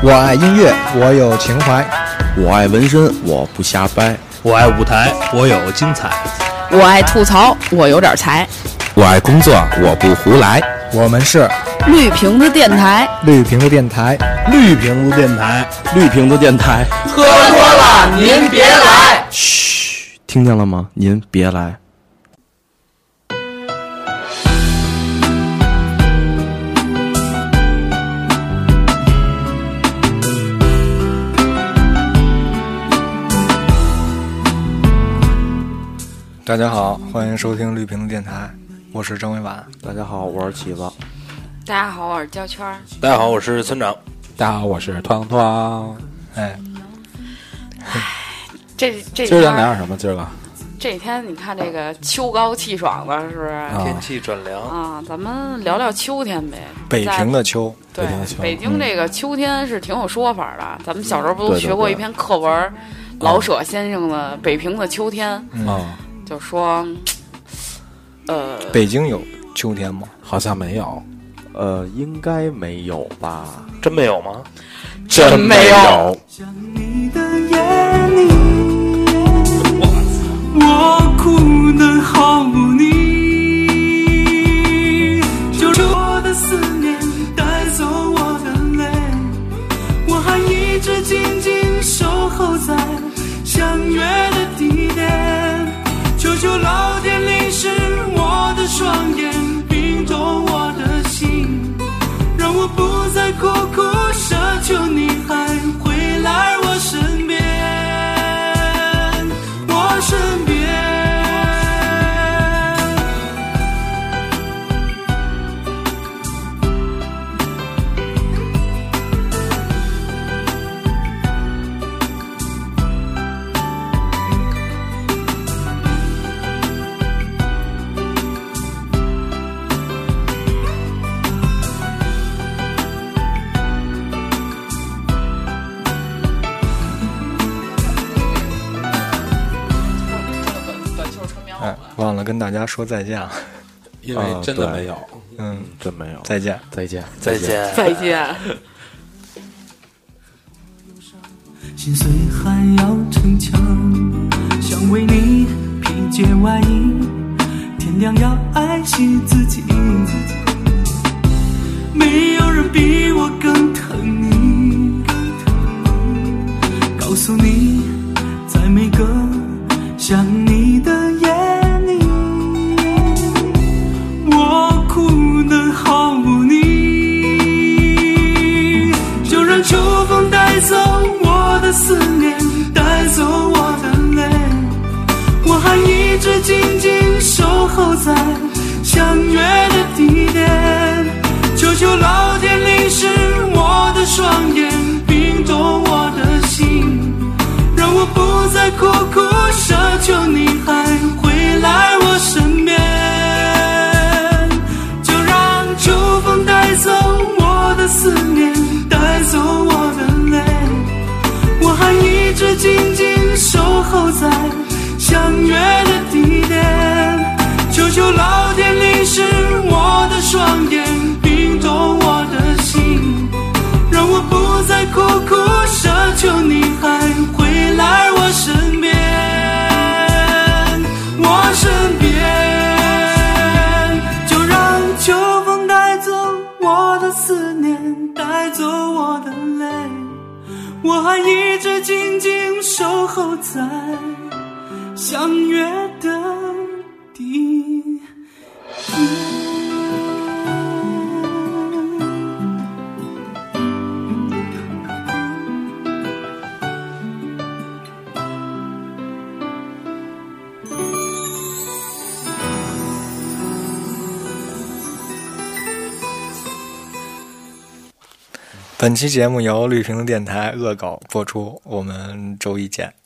我爱音乐，我有情怀；我爱纹身，我不瞎掰；我爱舞台，我有精彩；我爱吐槽，我有点才；我爱工作，我不胡来。我们是绿瓶子电台，绿瓶子电台，绿瓶子电台，绿瓶子电台。喝多了您别来！嘘，听见了吗？您别来。大家好，欢迎收听绿瓶子电台，我是张伟婉。大家好，我是起子。大家好，我是焦圈。大家好，我是村长。大家好，我是团团。哎，这这今儿咱聊点什么？今儿个这几天你看这个秋高气爽的，是不是？天气转凉啊，咱们聊聊秋天呗。北平的秋，对北平的秋北京这个秋天是挺有说法的。咱们小时候不都学过一篇课文，老舍先生的《北平的秋天》，啊，就说，呃，北京有秋天吗？好像没有。呃，应该没有吧？真没有吗？真没有。想你的夜里，我哭得好无力，我的思念带走我的泪，我还一直静静守候在相约求老天忘了跟大家说再见了。因为真的没有。嗯，真没有。再见。再见。再见。再见。心碎还要逞强，想为你披件外衣，天亮要爱惜自己。没有人比我更疼你，告诉你，静静守候在相约的地点。求求老天淋湿我的双眼，冰冻我的心，让我不再苦苦奢求你还回来我身边，我身边。就让秋风带走我的思念，带走我的泪，我还一直静静守候在相约的地点。本期节目由绿屏电台恶搞播出，我们周一见。